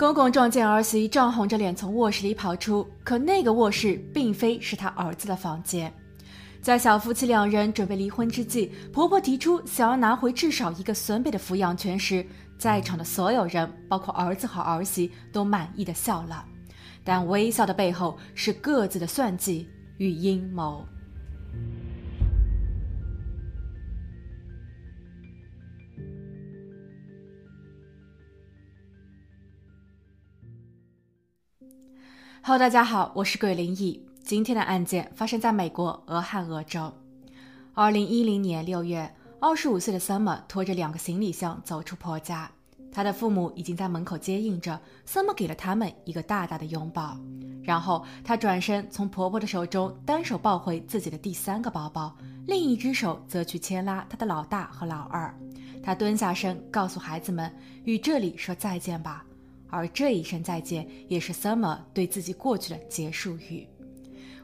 公公撞见儿媳涨红着脸从卧室里跑出，可那个卧室并非是他儿子的房间。在小夫妻两人准备离婚之际，婆婆提出想要拿回至少一个孙辈的抚养权时，在场的所有人，包括儿子和儿媳，都满意的笑了。但微笑的背后是各自的算计与阴谋。Hello，大家好，我是鬼灵异。今天的案件发生在美国俄亥俄州。二零一零年六月，二十五岁的 Summer 拖着两个行李箱走出婆家，她的父母已经在门口接应着。Summer 给了他们一个大大的拥抱，然后她转身从婆婆的手中单手抱回自己的第三个包包，另一只手则去牵拉她的老大和老二。她蹲下身，告诉孩子们：“与这里说再见吧。”而这一声再见，也是 Summer 对自己过去的结束语。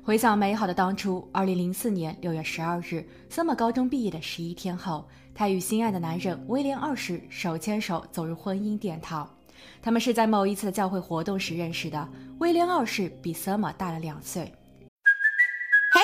回想美好的当初，二零零四年六月十二日，Summer 高中毕业的十一天后，她与心爱的男人威廉二世手牵手走入婚姻殿堂。他们是在某一次的教会活动时认识的。威廉二世比 Summer 大了两岁。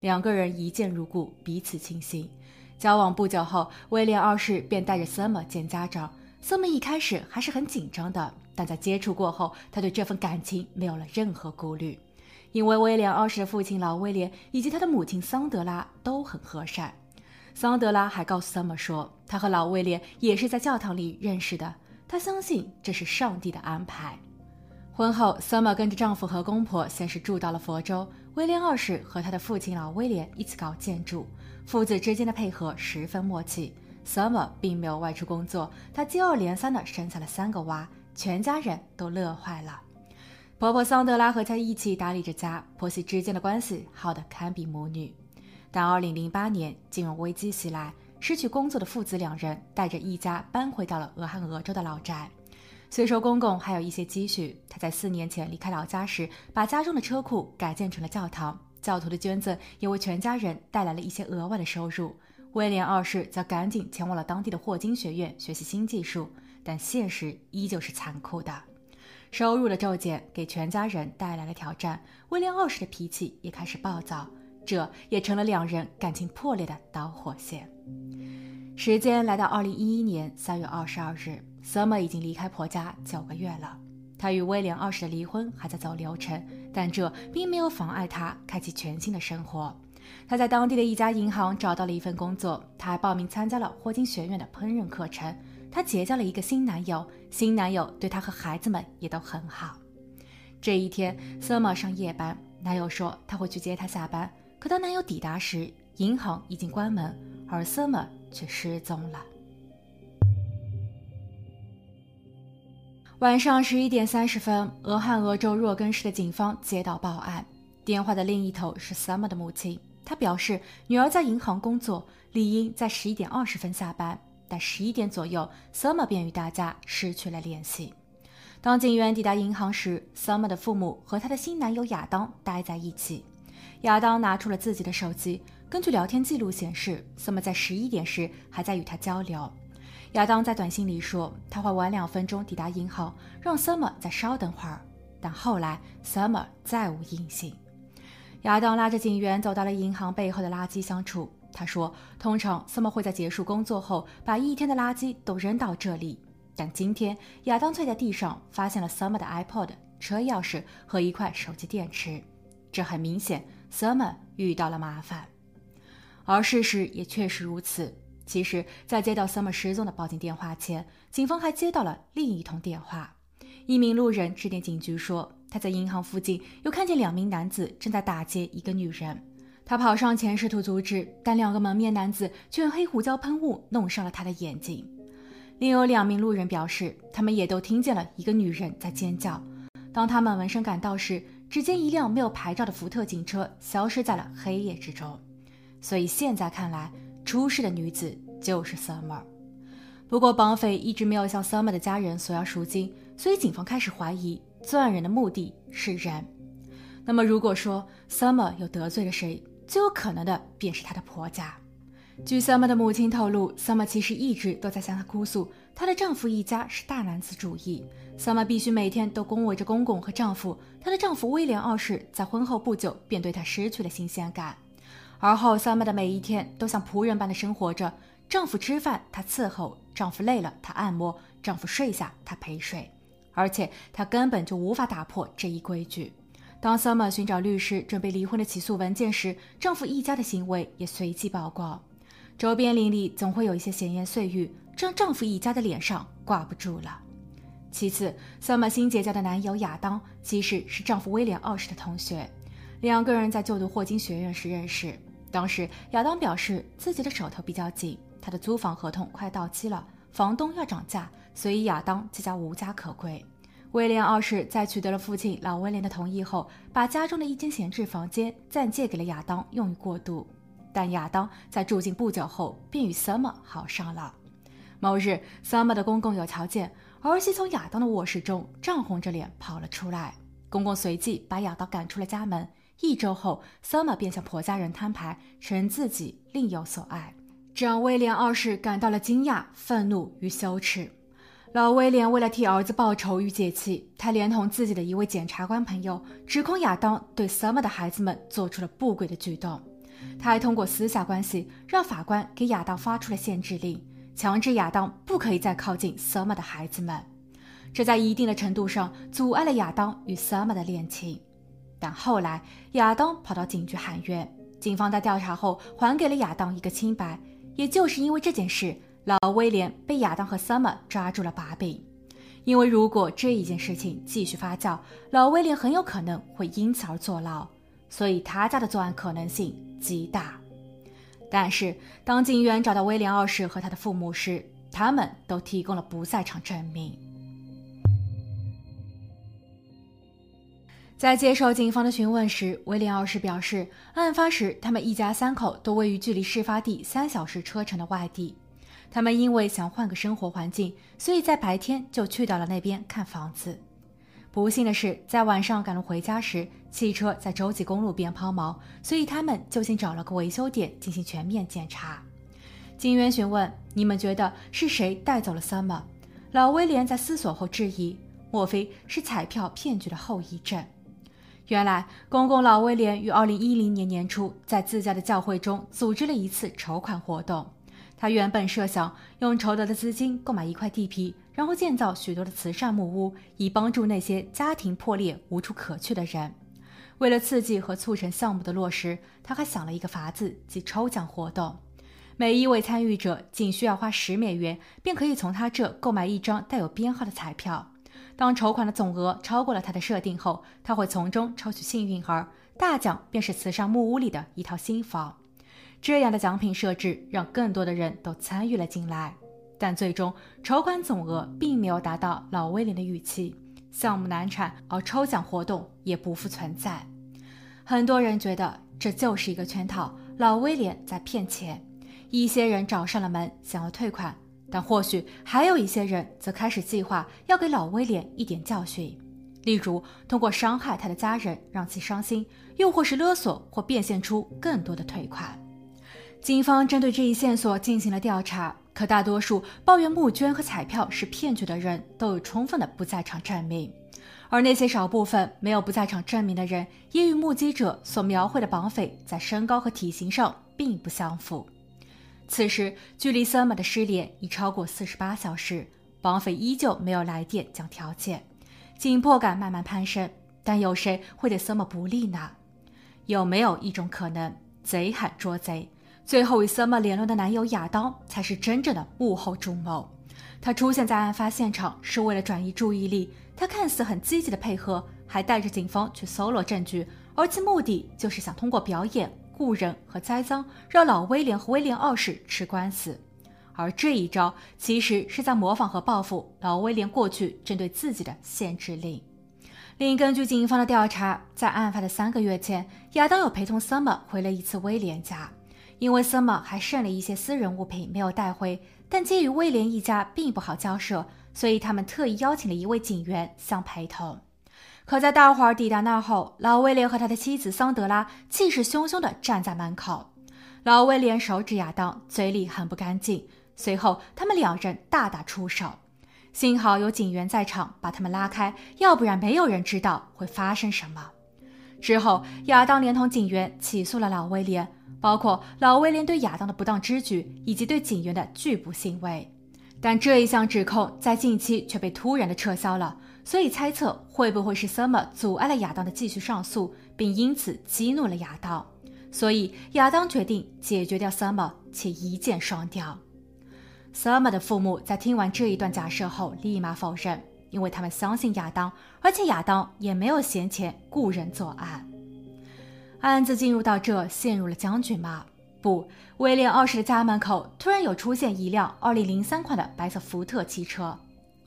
两个人一见如故，彼此倾心。交往不久后，威廉二世便带着 Summer 见家长。Summer 一开始还是很紧张的，但在接触过后，他对这份感情没有了任何顾虑，因为威廉二世的父亲老威廉以及他的母亲桑德拉都很和善。桑德拉还告诉 Summer 说，他和老威廉也是在教堂里认识的，他相信这是上帝的安排。婚后，Summer 跟着丈夫和公婆先是住到了佛州。威廉二世和他的父亲老威廉一起搞建筑，父子之间的配合十分默契。Summer 并没有外出工作，他接二连三的生下了三个娃，全家人都乐坏了。婆婆桑德拉和他一起打理着家，婆媳之间的关系好得堪比母女。但2008年金融危机袭来，失去工作的父子两人带着一家搬回到了俄亥俄州的老宅。虽说公公还有一些积蓄，他在四年前离开老家时，把家中的车库改建成了教堂。教徒的捐赠也为全家人带来了一些额外的收入。威廉二世则赶紧前往了当地的霍金学院学习新技术，但现实依旧是残酷的，收入的骤减给全家人带来了挑战。威廉二世的脾气也开始暴躁，这也成了两人感情破裂的导火线。时间来到二零一一年三月二十二日。Summer 已经离开婆家九个月了，她与威廉二世的离婚还在走流程，但这并没有妨碍她开启全新的生活。她在当地的一家银行找到了一份工作，她还报名参加了霍金学院的烹饪课程。她结交了一个新男友，新男友对她和孩子们也都很好。这一天，Summer 上夜班，男友说他会去接她下班，可当男友抵达时，银行已经关门，而 Summer 却失踪了。晚上十一点三十分，俄亥俄州若根市的警方接到报案，电话的另一头是 Summer 的母亲。她表示，女儿在银行工作，理应在十一点二十分下班，但十一点左右，Summer 便与大家失去了联系。当警员抵达银行时，Summer 的父母和她的新男友亚当待在一起。亚当拿出了自己的手机，根据聊天记录显示，Summer 在十一点时还在与他交流。亚当在短信里说，他会晚两分钟抵达银行，让 Summer 再稍等会儿。但后来 Summer 再无音信。亚当拉着警员走到了银行背后的垃圾箱处，他说：“通常 Summer 会在结束工作后把一天的垃圾都扔到这里，但今天亚当却在地上发现了 Summer 的 iPod、车钥匙和一块手机电池。这很明显，Summer 遇到了麻烦。而事实也确实如此。”其实，在接到 Summer 失踪的报警电话前，警方还接到了另一通电话。一名路人致电警局说，他在银行附近又看见两名男子正在打劫一个女人。他跑上前试图阻止，但两个蒙面男子却用黑胡椒喷雾弄伤了他的眼睛。另有两名路人表示，他们也都听见了一个女人在尖叫。当他们闻声赶到时，只见一辆没有牌照的福特警车消失在了黑夜之中。所以现在看来，出事的女子就是 Summer。不过绑匪一直没有向 Summer 的家人索要赎金，所以警方开始怀疑作案人的目的是人。那么如果说 Summer 又得罪了谁，最有可能的便是她的婆家。据 Summer 的母亲透露，Summer 其实一直都在向她哭诉，她的丈夫一家是大男子主义，Summer 必须每天都恭维着公公和丈夫。她的丈夫威廉二世在婚后不久便对她失去了新鲜感，而后 Summer 的每一天都像仆人般的生活着。丈夫吃饭她伺候，丈夫累了她按摩，丈夫睡下她陪睡，而且她根本就无法打破这一规矩。当 Summer 寻找律师准备离婚的起诉文件时，丈夫一家的行为也随即曝光。周边邻里总会有一些闲言碎语，这让丈夫一家的脸上挂不住了。其次，Summer 新结交的男友亚当其实是丈夫威廉二世的同学，两个人在就读霍金学院时认识。当时亚当表示自己的手头比较紧，他的租房合同快到期了，房东要涨价，所以亚当即将无家可归。威廉二世在取得了父亲老威廉的同意后，把家中的一间闲置房间暂借给了亚当用于过渡。但亚当在住进不久后便与 Summer 好上了。某日，Summer 的公公有条件，儿媳从亚当的卧室中涨红着脸跑了出来。公公随即把亚当赶出了家门。一周后，Summer 便向婆家人摊牌，承认自己另有所爱，这让威廉二世感到了惊讶、愤怒与羞耻。老威廉为了替儿子报仇与解气，他连同自己的一位检察官朋友，指控亚当对 Summer 的孩子们做出了不轨的举动。他还通过私下关系让法官给亚当发出了限制令，强制亚当不可以再靠近 Summer 的孩子们。这在一定的程度上阻碍了亚当与 Summer 的恋情。但后来亚当跑到警局喊冤，警方在调查后还给了亚当一个清白。也就是因为这件事，老威廉被亚当和 Summer 抓住了把柄。因为如果这一件事情继续发酵，老威廉很有可能会因此而坐牢，所以他家的作案可能性。极大，但是当警员找到威廉二世和他的父母时，他们都提供了不在场证明。在接受警方的询问时，威廉二世表示，案发时他们一家三口都位于距离事发地三小时车程的外地，他们因为想换个生活环境，所以在白天就去到了那边看房子。不幸的是，在晚上赶路回家时，汽车在洲际公路边抛锚，所以他们就近找了个维修点进行全面检查。警员询问：“你们觉得是谁带走了 Summer？” 老威廉在思索后质疑：“莫非是彩票骗局的后遗症？”原来，公公老威廉于2010年年初在自家的教会中组织了一次筹款活动。他原本设想用筹得的资金购买一块地皮。然后建造许多的慈善木屋，以帮助那些家庭破裂无处可去的人。为了刺激和促成项目的落实，他还想了一个法子，即抽奖活动。每一位参与者仅需要花十美元，便可以从他这购买一张带有编号的彩票。当筹款的总额超过了他的设定后，他会从中抽取幸运儿，大奖便是慈善木屋里的一套新房。这样的奖品设置让更多的人都参与了进来。但最终筹款总额并没有达到老威廉的预期，项目难产，而抽奖活动也不复存在。很多人觉得这就是一个圈套，老威廉在骗钱。一些人找上了门，想要退款，但或许还有一些人则开始计划要给老威廉一点教训，例如通过伤害他的家人让其伤心，又或是勒索或变现出更多的退款。警方针对这一线索进行了调查。可大多数抱怨募捐和彩票是骗局的人都有充分的不在场证明，而那些少部分没有不在场证明的人，也与目击者所描绘的绑匪在身高和体型上并不相符。此时，距离 Summer 的失联已超过四十八小时，绑匪依旧没有来电讲条件，紧迫感慢慢攀升。但有谁会对 Summer 不利呢？有没有一种可能，贼喊捉贼？最后与 Summer 联络的男友亚当才是真正的幕后主谋。他出现在案发现场是为了转移注意力。他看似很积极的配合，还带着警方去搜罗证据，而其目的就是想通过表演、雇人和栽赃，让老威廉和威廉二世吃官司。而这一招其实是在模仿和报复老威廉过去针对自己的限制令。另根据警方的调查，在案发的三个月前，亚当有陪同 Summer 回了一次威廉家，因为 Summer 还剩了一些私人物品没有带回，但基于威廉一家并不好交涉，所以他们特意邀请了一位警员相陪同。可在大伙儿抵达那后，老威廉和他的妻子桑德拉气势汹汹地站在门口，老威廉手指亚当，嘴里很不干净，随后他们两人大打出手。幸好有警员在场，把他们拉开，要不然没有人知道会发生什么。之后，亚当连同警员起诉了老威廉，包括老威廉对亚当的不当之举以及对警员的拒捕行为。但这一项指控在近期却被突然的撤销了，所以猜测会不会是 Summer 阻碍了亚当的继续上诉，并因此激怒了亚当。所以亚当决定解决掉 Summer，且一箭双雕。Summer 的父母在听完这一段假设后，立马否认，因为他们相信亚当，而且亚当也没有闲钱雇人作案。案子进入到这，陷入了僵局吗？不，威廉二世的家门口突然有出现一辆2003款的白色福特汽车，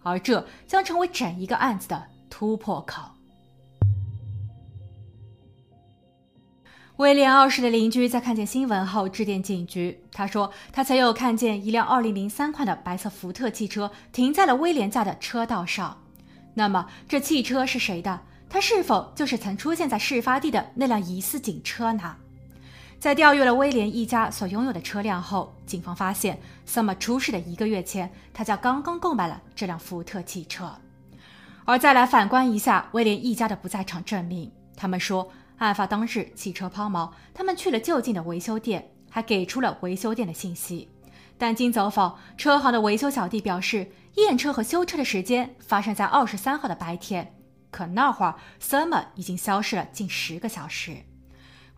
而这将成为整一个案子的突破口。威廉二世的邻居在看见新闻后致电警局，他说他曾有看见一辆2003款的白色福特汽车停在了威廉家的车道上。那么这汽车是谁的？它是否就是曾出现在事发地的那辆疑似警车呢？在调阅了威廉一家所拥有的车辆后，警方发现，Summer 出事的一个月前，他家刚刚购买了这辆福特汽车。而再来反观一下威廉一家的不在场证明，他们说。案发当日，汽车抛锚，他们去了就近的维修店，还给出了维修店的信息。但经走访，车行的维修小弟表示，验车和修车的时间发生在二十三号的白天，可那会儿 Summer 已经消失了近十个小时。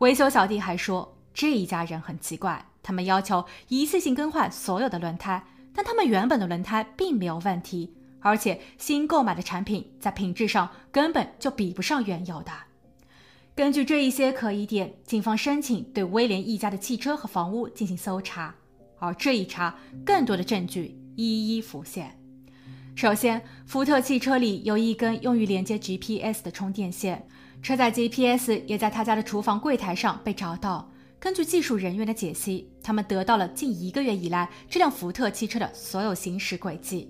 维修小弟还说，这一家人很奇怪，他们要求一次性更换所有的轮胎，但他们原本的轮胎并没有问题，而且新购买的产品在品质上根本就比不上原有的。根据这一些可疑点，警方申请对威廉一家的汽车和房屋进行搜查。而这一查，更多的证据一一浮现。首先，福特汽车里有一根用于连接 GPS 的充电线，车载 GPS 也在他家的厨房柜台上被找到。根据技术人员的解析，他们得到了近一个月以来这辆福特汽车的所有行驶轨迹。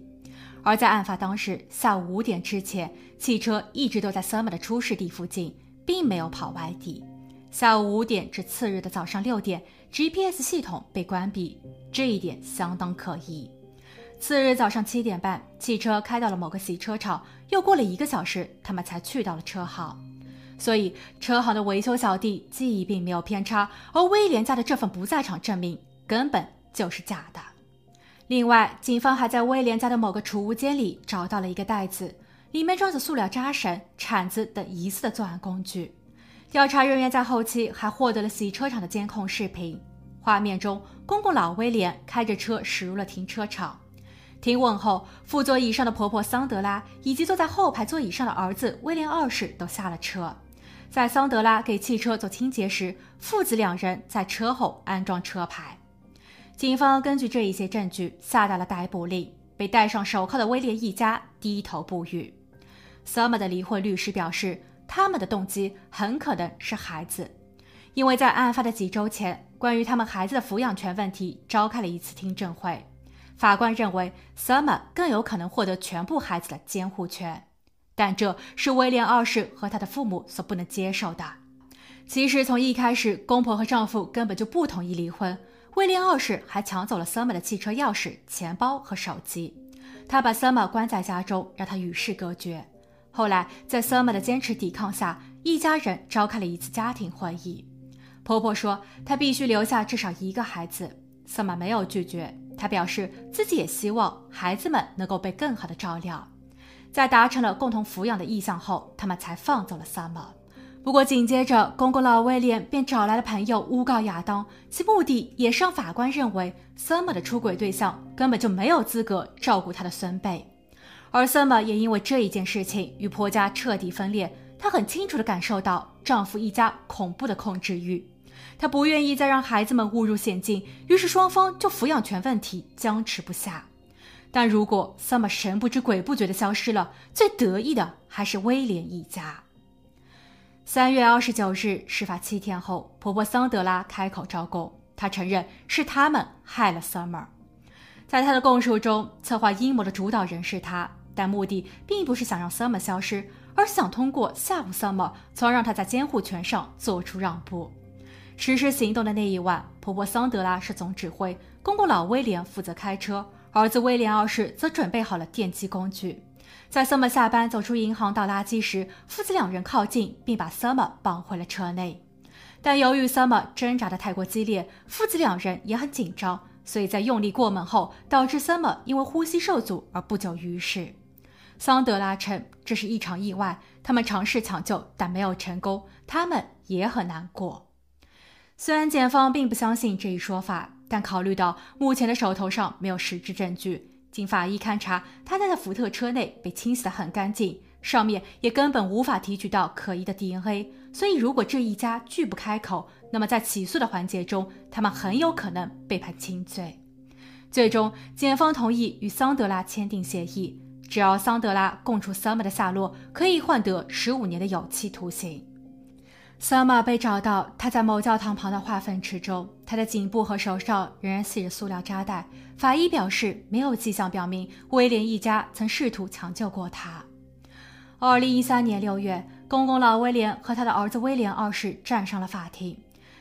而在案发当时下午五点之前，汽车一直都在 Summer 的出事地附近。并没有跑外地。下午五点至次日的早上六点，GPS 系统被关闭，这一点相当可疑。次日早上七点半，汽车开到了某个洗车场，又过了一个小时，他们才去到了车行。所以，车行的维修小弟记忆并没有偏差，而威廉家的这份不在场证明根本就是假的。另外，警方还在威廉家的某个储物间里找到了一个袋子。里面装着塑料扎绳、铲子等疑似的作案工具。调查人员在后期还获得了洗车场的监控视频，画面中公公老威廉开着车驶入了停车场。停稳后，副座椅上的婆婆桑德拉以及坐在后排座椅上的儿子威廉二世都下了车。在桑德拉给汽车做清洁时，父子两人在车后安装车牌。警方根据这一些证据下达了逮捕令，被戴上手铐的威廉一家低头不语。Summer 的离婚律师表示，他们的动机很可能是孩子，因为在案发的几周前，关于他们孩子的抚养权问题召开了一次听证会。法官认为，Summer 更有可能获得全部孩子的监护权，但这是威廉二世和他的父母所不能接受的。其实，从一开始，公婆和丈夫根本就不同意离婚。威廉二世还抢走了 Summer 的汽车钥匙、钱包和手机，他把 Summer 关在家中，让他与世隔绝。后来，在 Summer 的坚持抵抗下，一家人召开了一次家庭会议。婆婆说，她必须留下至少一个孩子。Summer 没有拒绝，她表示自己也希望孩子们能够被更好的照料。在达成了共同抚养的意向后，他们才放走了塞姆。不过紧接着，公公老威廉便找来了朋友诬告亚当，其目的也是让法官认为塞姆的出轨对象根本就没有资格照顾他的孙辈。而塞姆也因为这一件事情与婆家彻底分裂，她很清楚地感受到丈夫一家恐怖的控制欲，她不愿意再让孩子们误入险境，于是双方就抚养权问题僵持不下。但如果 Summer 神不知鬼不觉的消失了，最得意的还是威廉一家。三月二十九日，事发七天后，婆婆桑德拉开口招供，她承认是他们害了 Summer。在她的供述中，策划阴谋的主导人是她，但目的并不是想让 Summer 消失，而想通过吓唬 Summer，从而让他在监护权上做出让步。实施行动的那一晚，婆婆桑德拉是总指挥，公公老威廉负责开车，儿子威廉二世则准备好了电击工具。在 Summer 下班走出银行倒垃圾时，父子两人靠近，并把 Summer 绑回了车内。但由于 Summer 挣扎的太过激烈，父子两人也很紧张，所以在用力过猛后，导致 Summer 因为呼吸受阻而不久于世。桑德拉称这是一场意外，他们尝试抢救但没有成功，他们也很难过。虽然检方并不相信这一说法，但考虑到目前的手头上没有实质证据。经法医勘查，他家的福特车内被清洗得很干净，上面也根本无法提取到可疑的 DNA。所以，如果这一家拒不开口，那么在起诉的环节中，他们很有可能被判轻罪。最终，检方同意与桑德拉签订协议，只要桑德拉供出 Summer 的下落，可以换得十五年的有期徒刑。Summer 被找到，他在某教堂旁的化粪池中，他的颈部和手上仍然系着塑料扎带。法医表示，没有迹象表明威廉一家曾试图抢救过他。二零一三年六月，公公老威廉和他的儿子威廉二世站上了法庭，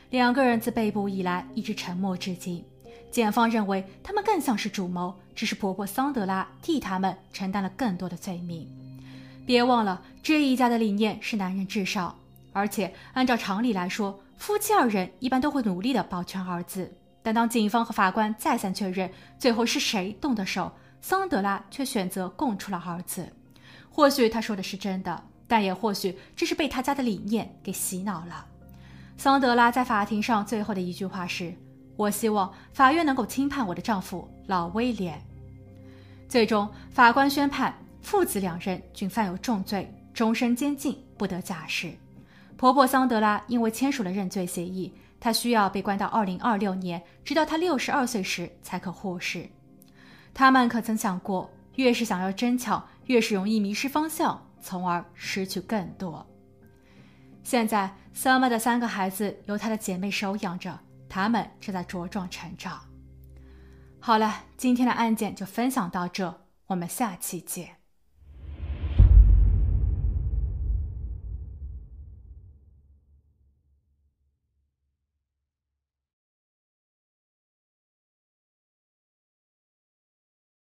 两个人自被捕以来一直沉默至今。检方认为，他们更像是主谋，只是婆婆桑德拉替他们承担了更多的罪名。别忘了，这一家的理念是男人至上。而且，按照常理来说，夫妻二人一般都会努力的保全儿子。但当警方和法官再三确认最后是谁动的手，桑德拉却选择供出了儿子。或许他说的是真的，但也或许这是被他家的理念给洗脑了。桑德拉在法庭上最后的一句话是：“我希望法院能够轻判我的丈夫老威廉。”最终，法官宣判父子两人均犯有重罪，终身监禁，不得假释。婆婆桑德拉因为签署了认罪协议，她需要被关到二零二六年，直到她六十二岁时才可获释。他们可曾想过，越是想要争抢，越是容易迷失方向，从而失去更多？现在，Summer 的三个孩子由她的姐妹收养着，他们正在茁壮成长。好了，今天的案件就分享到这，我们下期见。